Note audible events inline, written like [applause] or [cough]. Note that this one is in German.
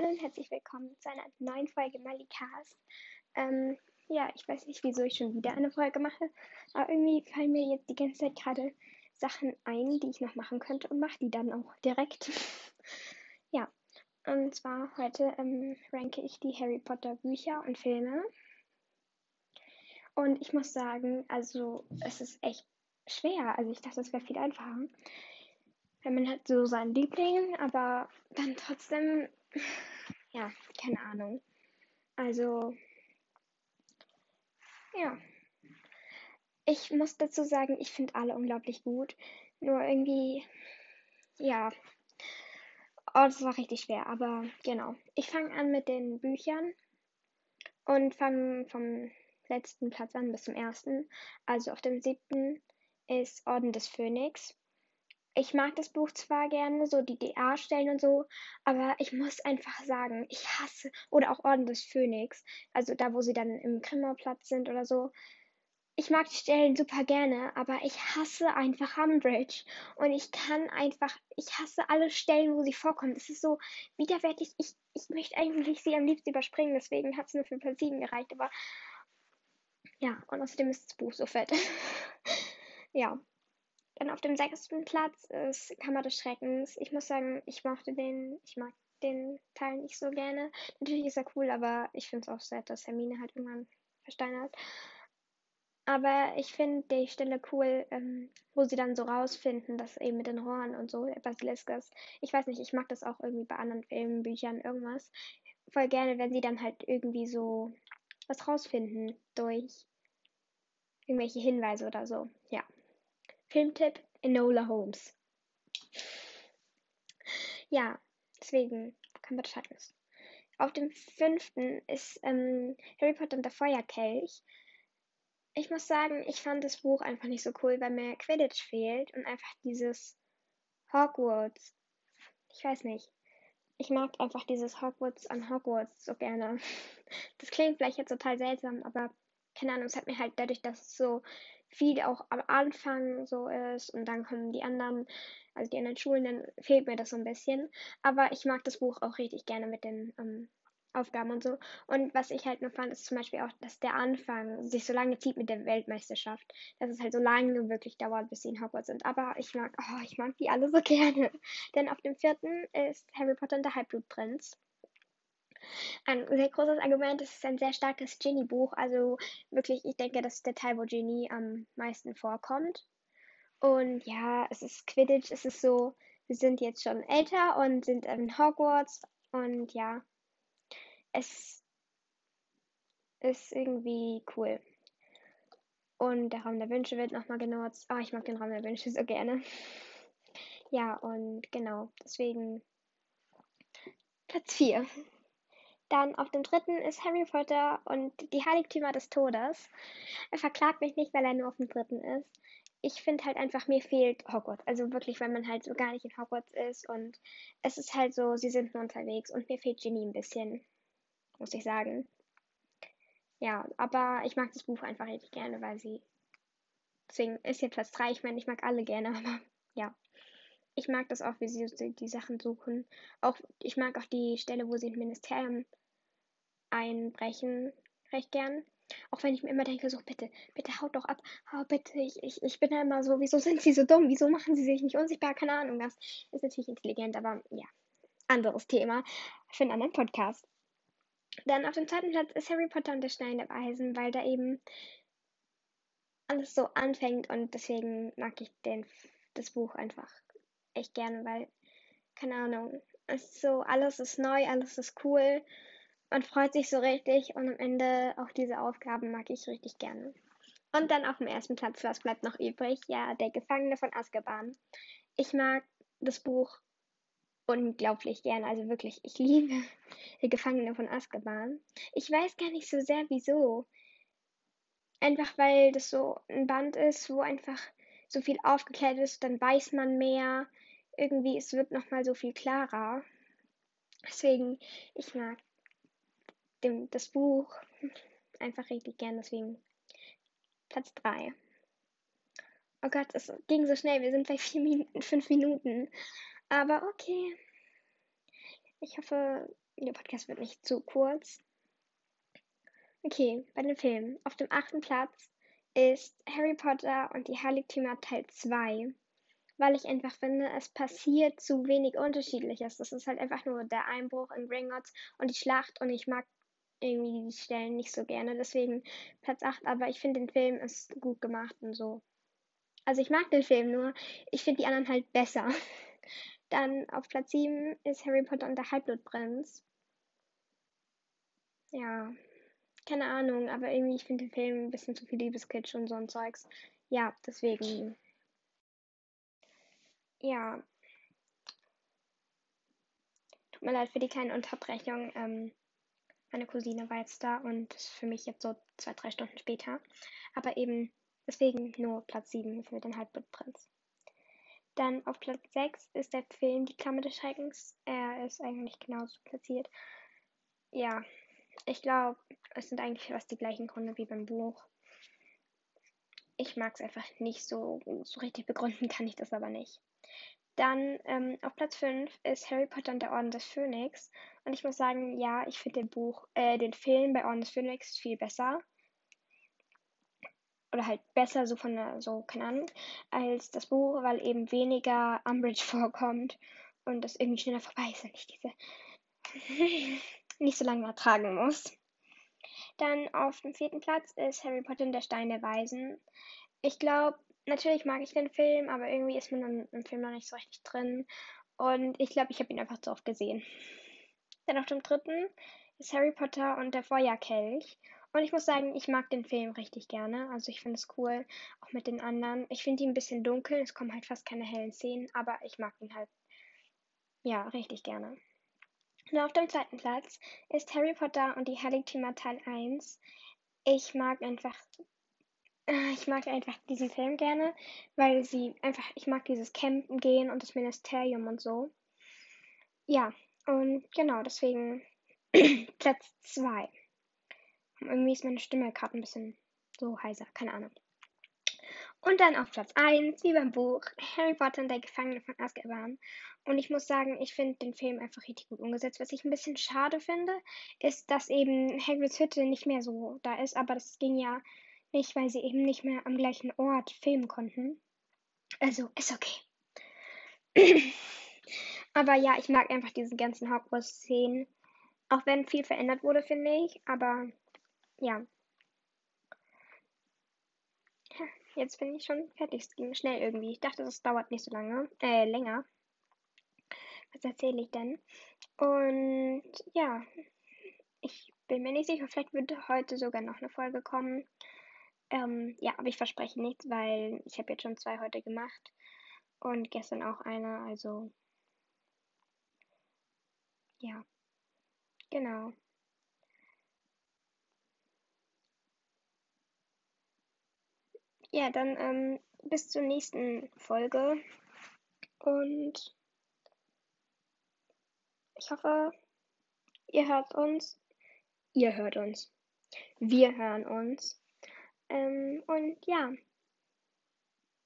Hallo und herzlich willkommen zu einer neuen Folge Malicast. Ähm, ja, ich weiß nicht, wieso ich schon wieder eine Folge mache, aber irgendwie fallen mir jetzt die ganze Zeit gerade Sachen ein, die ich noch machen könnte und mache die dann auch direkt. [laughs] ja, und zwar heute ähm, ranke ich die Harry Potter Bücher und Filme. Und ich muss sagen, also es ist echt schwer. Also ich dachte, es wäre viel einfacher. Weil man hat so seinen Liebling, aber dann trotzdem ja, keine Ahnung. Also, ja. Ich muss dazu sagen, ich finde alle unglaublich gut. Nur irgendwie, ja. Oh, das war richtig schwer, aber genau. Ich fange an mit den Büchern und fange vom letzten Platz an bis zum ersten. Also auf dem siebten ist Orden des Phönix ich mag das Buch zwar gerne, so die DA-Stellen und so, aber ich muss einfach sagen, ich hasse, oder auch Orden des Phönix, also da, wo sie dann im Krimmerplatz sind oder so. Ich mag die Stellen super gerne, aber ich hasse einfach Umbridge. Und ich kann einfach, ich hasse alle Stellen, wo sie vorkommt. Es ist so widerwärtig. Ich, ich möchte eigentlich sie am liebsten überspringen, deswegen hat es nur für Platz 7 gereicht, aber ja, und außerdem ist das Buch so fett. [laughs] ja. Dann auf dem sechsten Platz ist Kammer des Schreckens. Ich muss sagen, ich mochte den, ich mag den Teil nicht so gerne. Natürlich ist er cool, aber ich finde es auch sad, dass Hermine halt irgendwann versteinert. Aber ich finde die Stelle cool, ähm, wo sie dann so rausfinden, dass eben mit den Rohren und so, Basiliskas. Ich weiß nicht, ich mag das auch irgendwie bei anderen Filmen, Büchern, irgendwas. Voll gerne, wenn sie dann halt irgendwie so was rausfinden durch irgendwelche Hinweise oder so. Ja. Filmtipp: Enola Holmes. Ja, deswegen kann Bescheid wissen. Auf dem fünften ist ähm, Harry Potter und der Feuerkelch. Ich muss sagen, ich fand das Buch einfach nicht so cool, weil mir Quidditch fehlt und einfach dieses Hogwarts. Ich weiß nicht. Ich mag einfach dieses Hogwarts an Hogwarts so gerne. [laughs] Das klingt vielleicht jetzt total seltsam, aber keine Ahnung, es hat mir halt dadurch, dass es so viel auch am Anfang so ist und dann kommen die anderen, also die anderen Schulen, dann fehlt mir das so ein bisschen. Aber ich mag das Buch auch richtig gerne mit den ähm, Aufgaben und so. Und was ich halt nur fand, ist zum Beispiel auch, dass der Anfang sich so lange zieht mit der Weltmeisterschaft. Dass es halt so lange wirklich dauert, bis sie in Hogwarts sind. Aber ich mag, oh, ich mag die alle so [laughs] gerne. Denn auf dem vierten ist Harry Potter und der Halbblutprinz. Ein sehr großes Argument, es ist ein sehr starkes Ginny-Buch. Also wirklich, ich denke, das ist der Teil, wo Ginny am meisten vorkommt. Und ja, es ist Quidditch, es ist so, wir sind jetzt schon älter und sind in Hogwarts. Und ja, es ist irgendwie cool. Und der Raum der Wünsche wird nochmal genutzt. Oh, ich mag den Raum der Wünsche so gerne. [laughs] Ja, und genau, deswegen Platz 4. Dann auf dem dritten ist Harry Potter und die Heiligtümer des Todes. Er verklagt mich nicht, weil er nur auf dem dritten ist. Ich finde halt einfach, mir fehlt Hogwarts. Also wirklich, weil man halt so gar nicht in Hogwarts ist und es ist halt so, sie sind nur unterwegs und mir fehlt Ginny ein bisschen, muss ich sagen. Ja, aber ich mag das Buch einfach richtig gerne, weil sie. Deswegen ist jetzt Platz 3. Ich meine, ich mag alle gerne, [laughs] aber ja ich mag das auch, wie sie die, Sachen suchen. Auch ich mag auch die Stelle, wo sie ins Ministerium einbrechen, recht gern. Auch wenn ich mir immer denke, so bitte, bitte haut doch ab, oh, bitte, ich, ich, ich bin ja immer so, wieso sind sie so dumm, wieso machen sie sich nicht unsichtbar, keine Ahnung, das ist natürlich intelligent, aber ja, anderes Thema für einen anderen Podcast. Dann auf dem zweiten Platz ist Harry Potter und der Stein der Weisen, weil da eben alles so anfängt und deswegen mag ich den, das Buch einfach echt gerne, weil, keine Ahnung, es ist so, alles ist neu, alles ist cool man freut sich so richtig und am Ende auch diese Aufgaben mag ich richtig gerne. Und dann auf dem ersten Platz, was bleibt noch übrig? Ja, der Gefangene von Azkaban. Ich mag das Buch unglaublich gerne, also wirklich, ich liebe [laughs] der Gefangene von Azkaban. Ich weiß gar nicht so sehr wieso. Einfach weil das so ein Band ist, wo einfach so viel aufgeklärt ist, dann weiß man mehr. Irgendwie, es wird nochmal so viel klarer. Deswegen, ich mag dem, das Buch einfach richtig gern, deswegen Platz 3. Oh Gott, es ging so schnell, wir sind bei 4 Minuten, 5 Minuten. Aber okay. Ich hoffe, der Podcast wird nicht zu kurz. Okay, bei den Filmen. Auf dem achten Platz ist Harry Potter und die Heiligtümer Teil 2. Weil ich einfach finde, es passiert zu wenig Unterschiedliches. Das ist halt einfach nur der Einbruch in Gringotts und die Schlacht und ich mag irgendwie die Stellen nicht so gerne. Deswegen Platz 8, aber ich finde den Film ist gut gemacht und so. Also ich mag den Film nur, ich finde die anderen halt besser. [laughs] Dann auf Platz 7 ist Harry Potter und der Halbblutprinz. Ja, keine Ahnung, aber irgendwie, ich finde den Film ein bisschen zu viel Liebeskitsch und so ein Zeugs. Ja, deswegen. Ja. Tut mir leid für die kleine Unterbrechung. Ähm, meine Cousine war jetzt da und ist für mich jetzt so zwei, drei Stunden später. Aber eben deswegen nur Platz 7 für den Halbblutprinz. Dann auf Platz 6 ist der Film Die Klammer des Schreckens. Er ist eigentlich genauso platziert. Ja, ich glaube, es sind eigentlich fast die gleichen Gründe wie beim Buch. Ich mag es einfach nicht so, so richtig begründen kann ich das aber nicht. Dann ähm, auf Platz 5 ist Harry Potter und der Orden des Phönix. Und ich muss sagen, ja, ich finde den Buch, äh, den Film bei Orden des Phönix viel besser. Oder halt besser, so von der, so, keine Ahnung, als das Buch, weil eben weniger Umbridge [laughs] vorkommt und das irgendwie schneller vorbei ist und ich diese [laughs] nicht so lange ertragen muss. Dann auf dem vierten Platz ist Harry Potter und der Stein der Weisen. Ich glaube, natürlich mag ich den Film, aber irgendwie ist man im Film noch nicht so richtig drin. Und ich glaube, ich habe ihn einfach zu oft gesehen. Dann auf dem dritten ist Harry Potter und der Feuerkelch. Und ich muss sagen, ich mag den Film richtig gerne. Also ich finde es cool, auch mit den anderen. Ich finde ihn ein bisschen dunkel, es kommen halt fast keine hellen Szenen, aber ich mag ihn halt, ja, richtig gerne. Und auf dem zweiten Platz ist Harry Potter und die Heiligtümer Teil 1. Ich mag einfach äh, ich mag einfach diesen Film gerne, weil sie einfach, ich mag dieses Campen gehen und das Ministerium und so. Ja, und genau, deswegen [clears throat] Platz 2. Irgendwie ist meine Stimme gerade ein bisschen so heiser, keine Ahnung. Und dann auf Platz 1, wie beim Buch, Harry Potter und der Gefangene von Azkaban. Und ich muss sagen, ich finde den Film einfach richtig gut umgesetzt. Was ich ein bisschen schade finde, ist, dass eben Hagrids Hütte nicht mehr so da ist. Aber das ging ja nicht, weil sie eben nicht mehr am gleichen Ort filmen konnten. Also, ist okay. [clears throat] aber ja, ich mag einfach diese ganzen Hogwarts-Szenen. Auch wenn viel verändert wurde, finde ich. Aber ja, Jetzt bin ich schon fertig. Es ging schnell irgendwie. Ich dachte, das dauert nicht so lange. Äh, länger. Was erzähle ich denn? Und ja, ich bin mir nicht sicher. Vielleicht wird heute sogar noch eine Folge kommen. Ähm, ja, aber ich verspreche nichts, weil ich habe jetzt schon zwei heute gemacht. Und gestern auch eine. Also, ja. Genau. Ja, dann ähm, bis zur nächsten Folge. Und ich hoffe, ihr hört uns. Ihr hört uns. Wir hören uns. Ähm, und ja.